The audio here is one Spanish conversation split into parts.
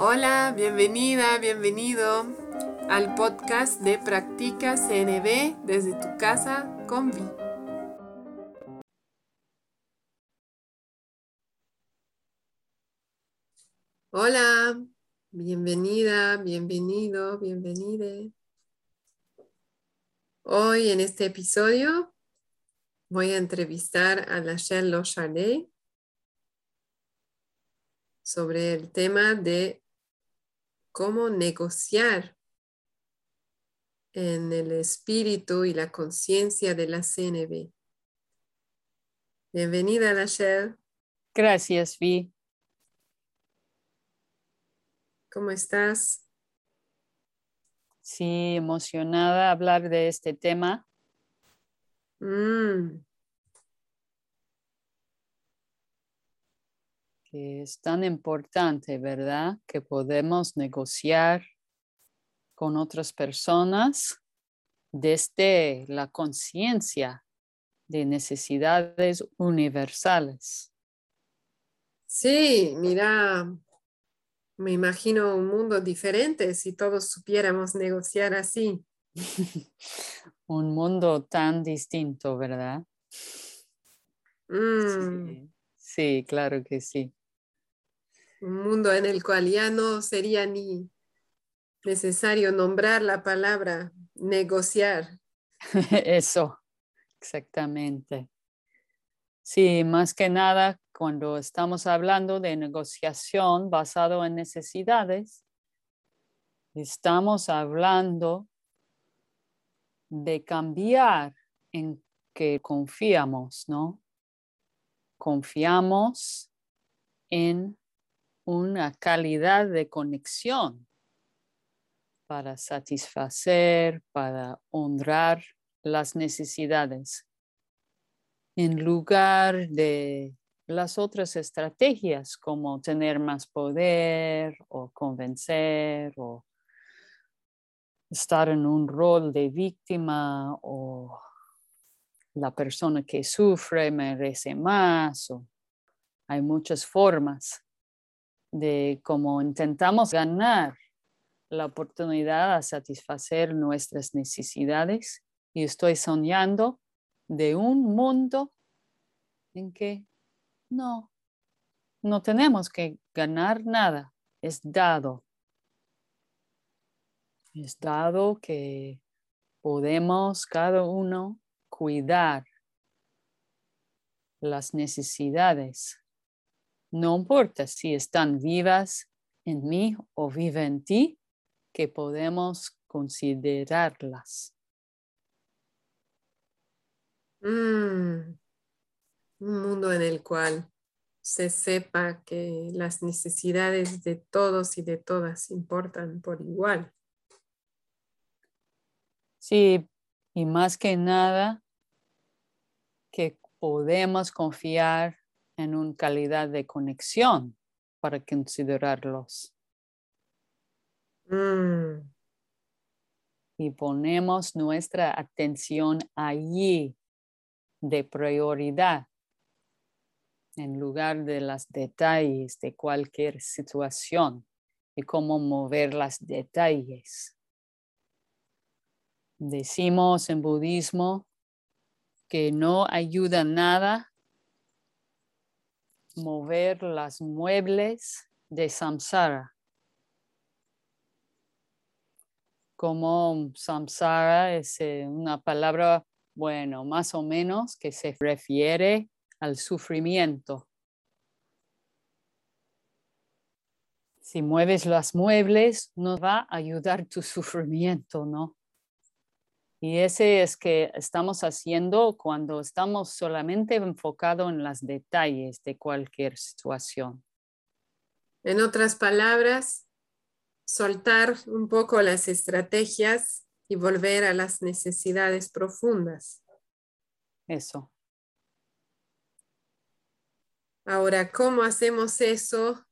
Hola, bienvenida, bienvenido al podcast de Practica CNB desde tu casa con Vi. Hola, bienvenida, bienvenido, bienvenide. Hoy en este episodio voy a entrevistar a Lachelle Lochardet sobre el tema de cómo negociar en el espíritu y la conciencia de la CNB. Bienvenida, Lachelle. Gracias, Vi. ¿Cómo estás? Sí, emocionada hablar de este tema. Mm, que es tan importante, ¿verdad? Que podemos negociar con otras personas desde la conciencia de necesidades universales. Sí, mira, me imagino un mundo diferente si todos supiéramos negociar así. Un mundo tan distinto, ¿verdad? Mm, Sí, sí, claro que sí. Un mundo en el cual ya no sería ni necesario nombrar la palabra negociar. Eso, exactamente. Sí, más que nada, cuando estamos hablando de negociación basado en necesidades, estamos hablando de cambiar en que confiamos, ¿no? Confiamos en una calidad de conexión para satisfacer, para honrar las necesidades, en lugar de las otras estrategias como tener más poder o convencer o estar en un rol de víctima o la persona que sufre merece más hay muchas formas de cómo intentamos ganar la oportunidad a satisfacer nuestras necesidades y estoy soñando de un mundo en que no, no tenemos que ganar nada, es dado. Es dado que podemos cada uno cuidar las necesidades. No importa si están vivas en mí o viven en ti, que podemos considerarlas. Mm, un mundo en el cual se sepa que las necesidades de todos y de todas importan por igual. Sí, y más que nada, que podemos confiar en una calidad de conexión para considerarlos. Mm, Y ponemos nuestra atención allí de prioridad en lugar de los detalles de cualquier situación y cómo mover los detalles. Decimos en budismo que no ayuda nada mover las muebles de samsara. Como samsara es eh, una palabra, bueno, más o menos que se refiere al sufrimiento. Si mueves los muebles, no va a ayudar tu sufrimiento, ¿no? Y ese es que estamos haciendo cuando estamos solamente enfocados en los detalles de cualquier situación. En otras palabras, soltar un poco las estrategias y volver a las necesidades profundas. Eso. Ahora, ¿cómo hacemos eso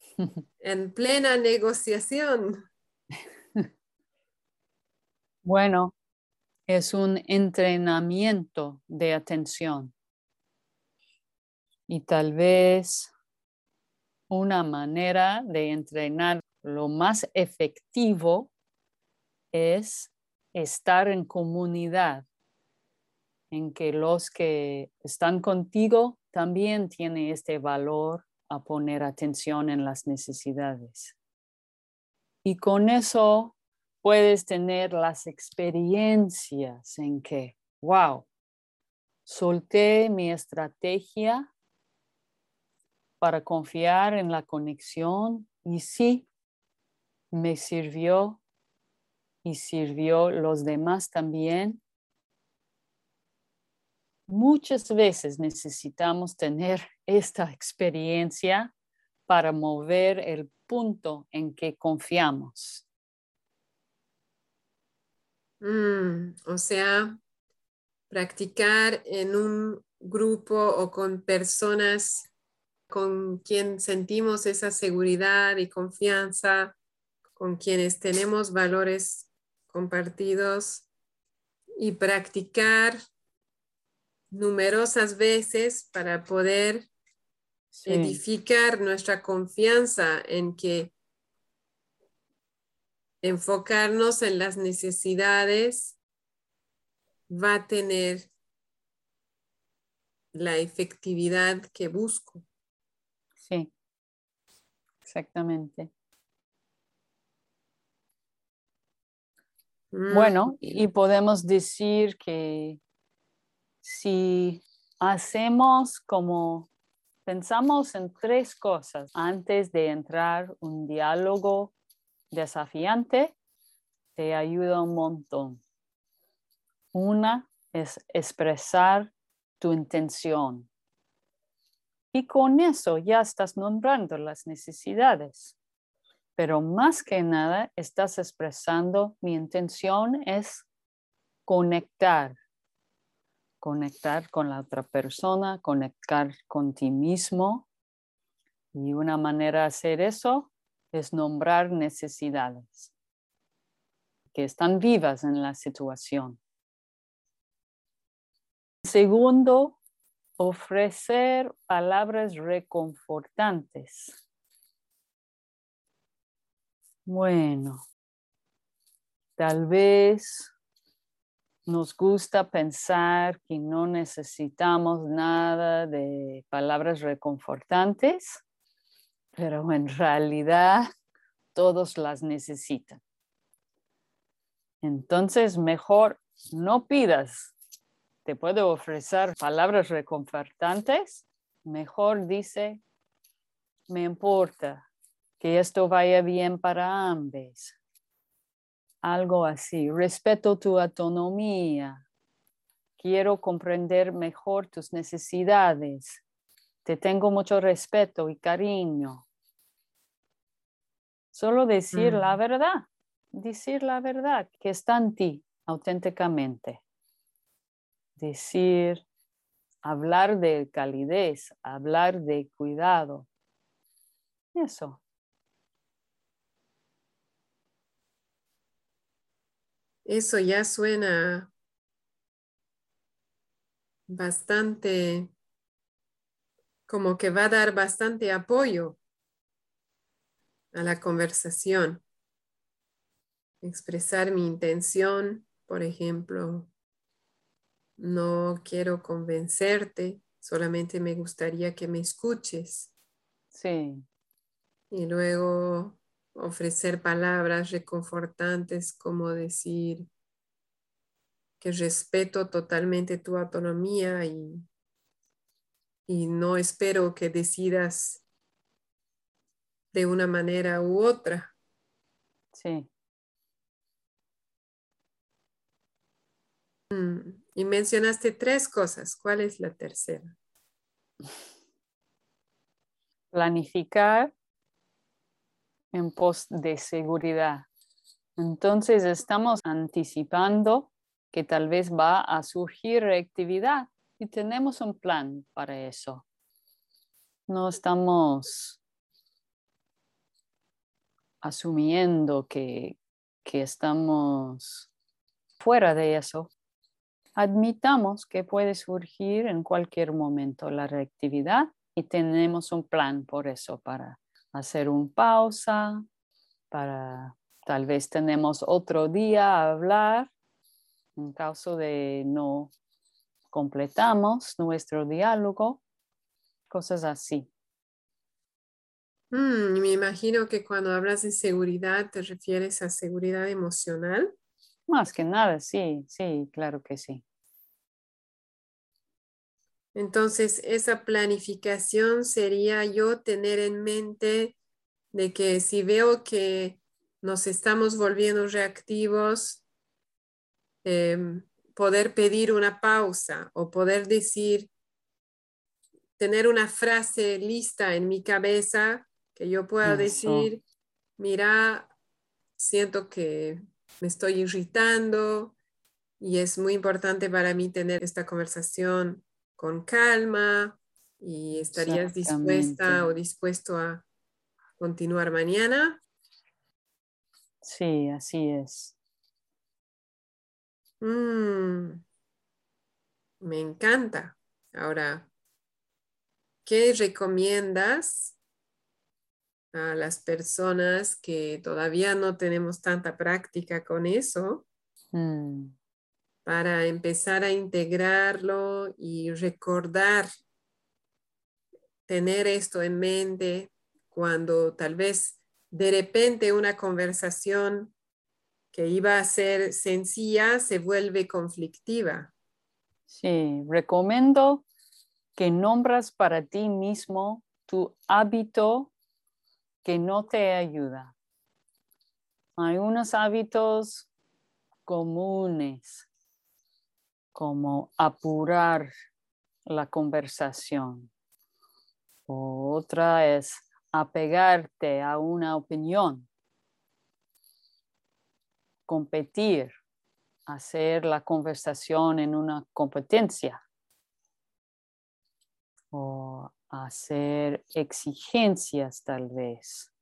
en plena negociación? Bueno, es un entrenamiento de atención. Y tal vez una manera de entrenar lo más efectivo es estar en comunidad, en que los que están contigo también tienen este valor a poner atención en las necesidades. Y con eso puedes tener las experiencias en que, wow, solté mi estrategia para confiar en la conexión y sí, me sirvió y sirvió los demás también. Muchas veces necesitamos tener esta experiencia para mover el punto en que confiamos. Mm, o sea, practicar en un grupo o con personas con quien sentimos esa seguridad y confianza, con quienes tenemos valores compartidos y practicar numerosas veces para poder edificar nuestra confianza en que enfocarnos en las necesidades va a tener la efectividad que busco. Sí, exactamente. Bueno, y podemos decir que si hacemos como pensamos en tres cosas antes de entrar un diálogo desafiante, te ayuda un montón. Una es expresar tu intención. Y con eso ya estás nombrando las necesidades. Pero más que nada estás expresando mi intención es conectar. Conectar con la otra persona, conectar con ti mismo. Y una manera de hacer eso es nombrar necesidades que están vivas en la situación. Segundo, ofrecer palabras reconfortantes. Bueno, tal vez nos gusta pensar que no necesitamos nada de palabras reconfortantes, pero en realidad todos las necesitan. Entonces, mejor no pidas te puedo ofrecer palabras reconfortantes, mejor dice, me importa que esto vaya bien para ambos. Algo así, respeto tu autonomía, quiero comprender mejor tus necesidades, te tengo mucho respeto y cariño. Solo decir la mm. verdad, decir la verdad que está en ti auténticamente decir, hablar de calidez, hablar de cuidado. Eso. Eso ya suena bastante, como que va a dar bastante apoyo a la conversación. Expresar mi intención, por ejemplo, no quiero convencerte, solamente me gustaría que me escuches. Sí. Y luego ofrecer palabras reconfortantes como decir que respeto totalmente tu autonomía y, y no espero que decidas de una manera u otra. Sí. Mm. Y mencionaste tres cosas. ¿Cuál es la tercera? Planificar en pos de seguridad. Entonces estamos anticipando que tal vez va a surgir reactividad y tenemos un plan para eso. No estamos asumiendo que, que estamos fuera de eso, Admitamos que puede surgir en cualquier momento la reactividad y tenemos un plan por eso, para hacer un pausa, para tal vez tenemos otro día a hablar en caso de no completamos nuestro diálogo, cosas así. Mm, me imagino que cuando hablas de seguridad te refieres a seguridad emocional. Más que nada, sí, sí, claro que sí. Entonces, esa planificación sería yo tener en mente de que si veo que nos estamos volviendo reactivos, em, poder pedir una pausa o poder decir, tener una frase lista en mi cabeza que yo pueda decir, mira, siento que me estoy irritando y es muy importante para mí tener esta conversación con calma y estarías dispuesta o dispuesto a continuar mañana. Sí, así es. Mm, me encanta. Ahora, ¿qué recomiendas a las personas que todavía no tenemos tanta práctica con eso mm. para empezar a integrarlo y recordar, tener esto en mente cuando tal vez de repente una conversación que iba a ser sencilla se vuelve conflictiva. Sí, recomiendo que nombras para ti mismo tu hábito que no te ayuda. Hay unos hábitos comunes como apurar la conversación. Otra es apegarte a una opinión, competir, hacer la conversación en una competencia o hacer exigencias tal vez.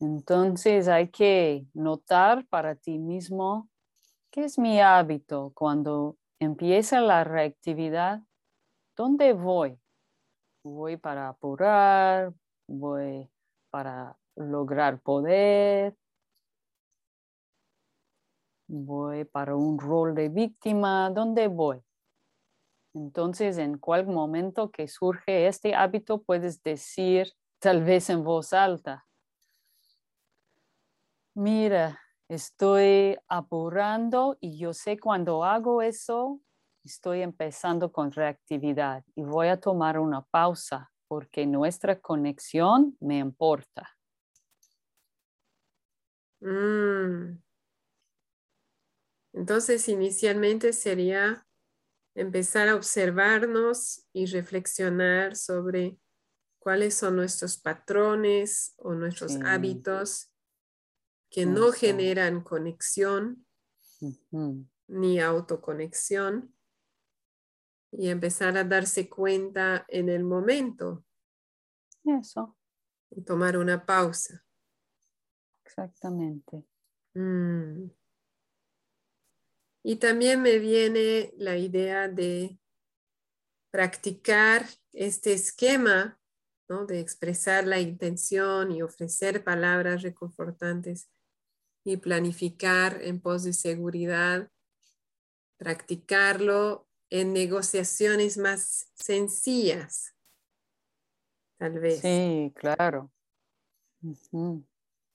Entonces hay que notar para ti mismo qué es mi hábito cuando empieza la reactividad. ¿Dónde voy? Voy para apurar, voy para lograr poder, voy para un rol de víctima, ¿dónde voy? Entonces, en cuál momento que surge este hábito, puedes decir, tal vez en voz alta, mira, estoy apurando y yo sé cuando hago eso, estoy empezando con reactividad y voy a tomar una pausa porque nuestra conexión me importa. Mm. Entonces, inicialmente sería empezar a observarnos y reflexionar sobre cuáles son nuestros patrones o nuestros hábitos que no generan conexión ni autoconexión y empezar a darse cuenta en el momento. Eso. Y tomar una pausa. Exactamente. Mm. Y también me viene la idea de practicar este esquema, ¿no? de expresar la intención y ofrecer palabras reconfortantes y planificar en pos de seguridad, practicarlo en negociaciones más sencillas, tal vez. Sí, claro.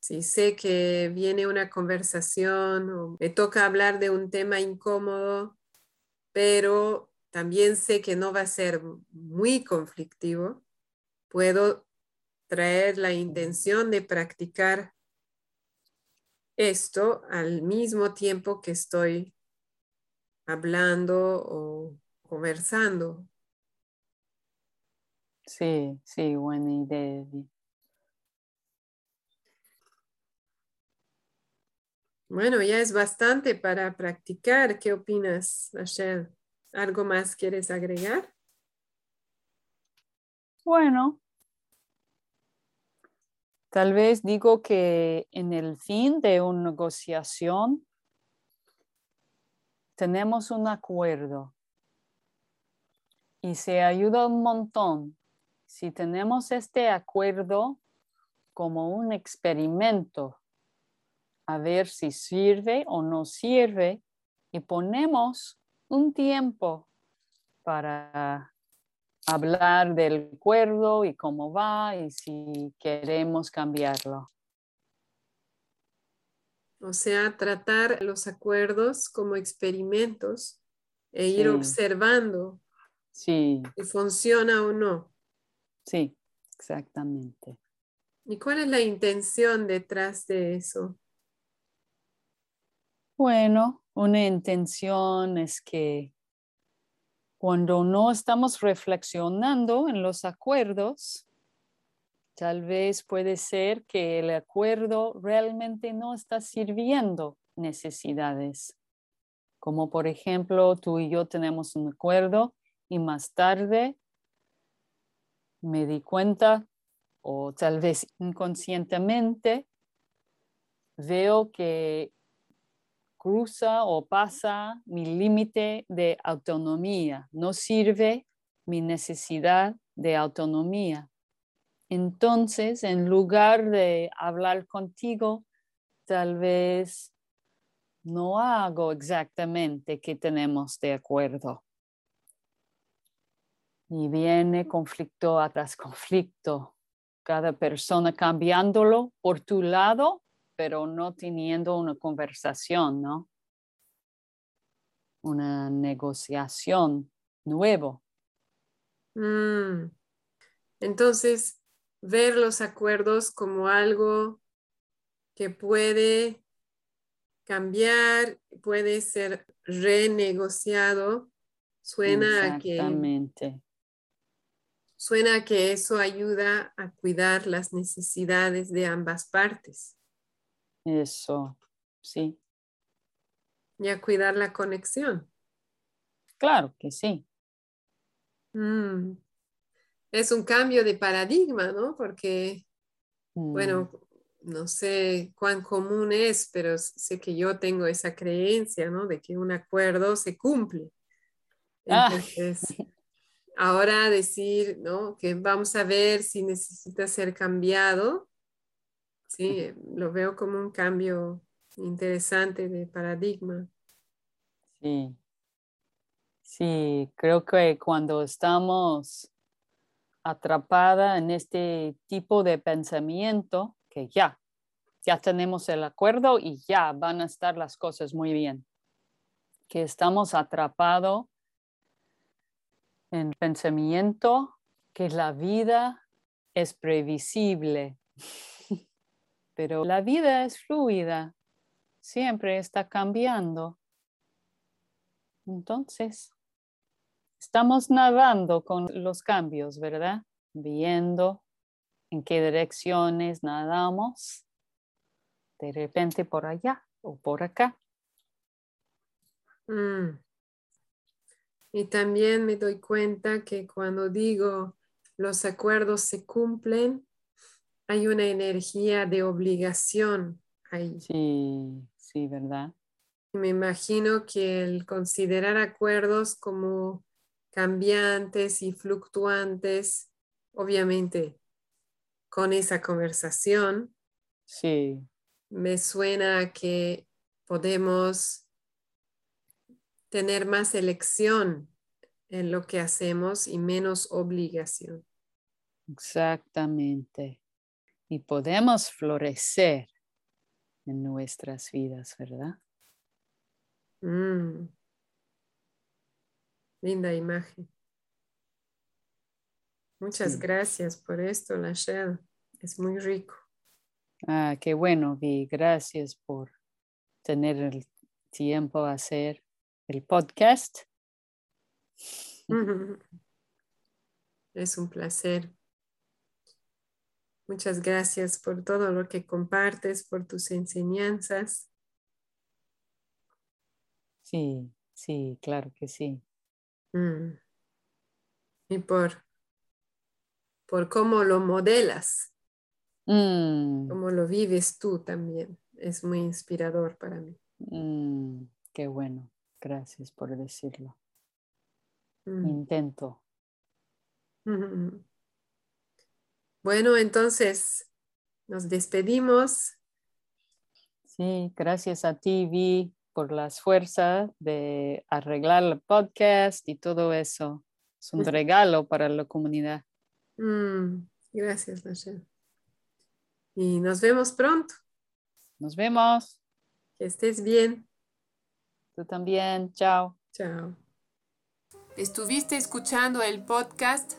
Si sé que viene una conversación o me toca hablar de un tema incómodo, pero también sé que no va a ser muy conflictivo, puedo traer la intención de practicar esto al mismo tiempo que estoy hablando o conversando. Sí, sí, buena idea. Bueno, ya es bastante para practicar. ¿Qué opinas, Rachel? ¿Algo más quieres agregar? Bueno, tal vez digo que en el fin de una negociación tenemos un acuerdo y se ayuda un montón si tenemos este acuerdo como un experimento, a ver si sirve o no sirve, y ponemos un tiempo para hablar del acuerdo y cómo va y si queremos cambiarlo. O sea, tratar los acuerdos como experimentos e ir observando si funciona o no. Sí, exactamente. ¿Y cuál es la intención detrás de eso? Bueno, una intención es que cuando no estamos reflexionando en los acuerdos, tal vez puede ser que el acuerdo realmente no está sirviendo necesidades. Como por ejemplo, tú y yo tenemos un acuerdo y más tarde me di cuenta, o tal vez inconscientemente, veo que cruza o pasa mi límite de autonomía, no sirve mi necesidad de autonomía. Entonces, en lugar de hablar contigo, tal vez no hago exactamente que tenemos de acuerdo. Y viene conflicto atrás conflicto, cada persona cambiándolo por tu lado pero no teniendo una conversación, ¿no? Una negociación nuevo. Mm. Entonces, ver los acuerdos como algo que puede cambiar, puede ser renegociado, suena a que suena a que eso ayuda a cuidar las necesidades de ambas partes. Eso, sí. Y a cuidar la conexión. Claro que sí. Mm. Es un cambio de paradigma, ¿no? Porque, bueno, mm. no sé cuán común es, pero sé que yo tengo esa creencia, ¿no? De que un acuerdo se cumple. Ah. Entonces, ahora decir, ¿no? Que vamos a ver si necesita ser cambiado, Sí, lo veo como un cambio interesante de paradigma. Sí, sí, creo que cuando estamos atrapada en este tipo de pensamiento, que ya, ya tenemos el acuerdo y ya van a estar las cosas muy bien, que estamos atrapados en pensamiento que la vida es previsible pero la vida es fluida, siempre está cambiando. Entonces, estamos nadando con los cambios, ¿verdad? Viendo en qué direcciones nadamos, de repente por allá o por acá. Mm. Y también me doy cuenta que cuando digo los acuerdos se cumplen, hay una energía de obligación ahí. Sí, sí, ¿verdad? Me imagino que el considerar acuerdos como cambiantes y fluctuantes, obviamente con esa conversación, sí. me suena que podemos tener más elección en lo que hacemos y menos obligación. Exactamente y podemos florecer en nuestras vidas, ¿verdad? Mm. Linda imagen. Muchas gracias por esto, Lachelle. Es muy rico. Ah, qué bueno, Vi. Gracias por tener el tiempo a hacer el podcast. Es un placer. Muchas gracias por todo lo que compartes, por tus enseñanzas. Sí, sí, claro que sí. Mm. Y por, por cómo lo modelas, mm. cómo lo vives tú también. Es muy inspirador para mí. Mm, qué bueno, gracias por decirlo. Intento. Bueno, entonces nos despedimos. Sí, gracias a ti, Vi, por las fuerzas de arreglar el podcast y todo eso. Es un regalo para la comunidad. Mm, gracias, Rachel. Y nos vemos pronto. Nos vemos. Que estés bien. Tú también. Chao. Chao. Estuviste escuchando el podcast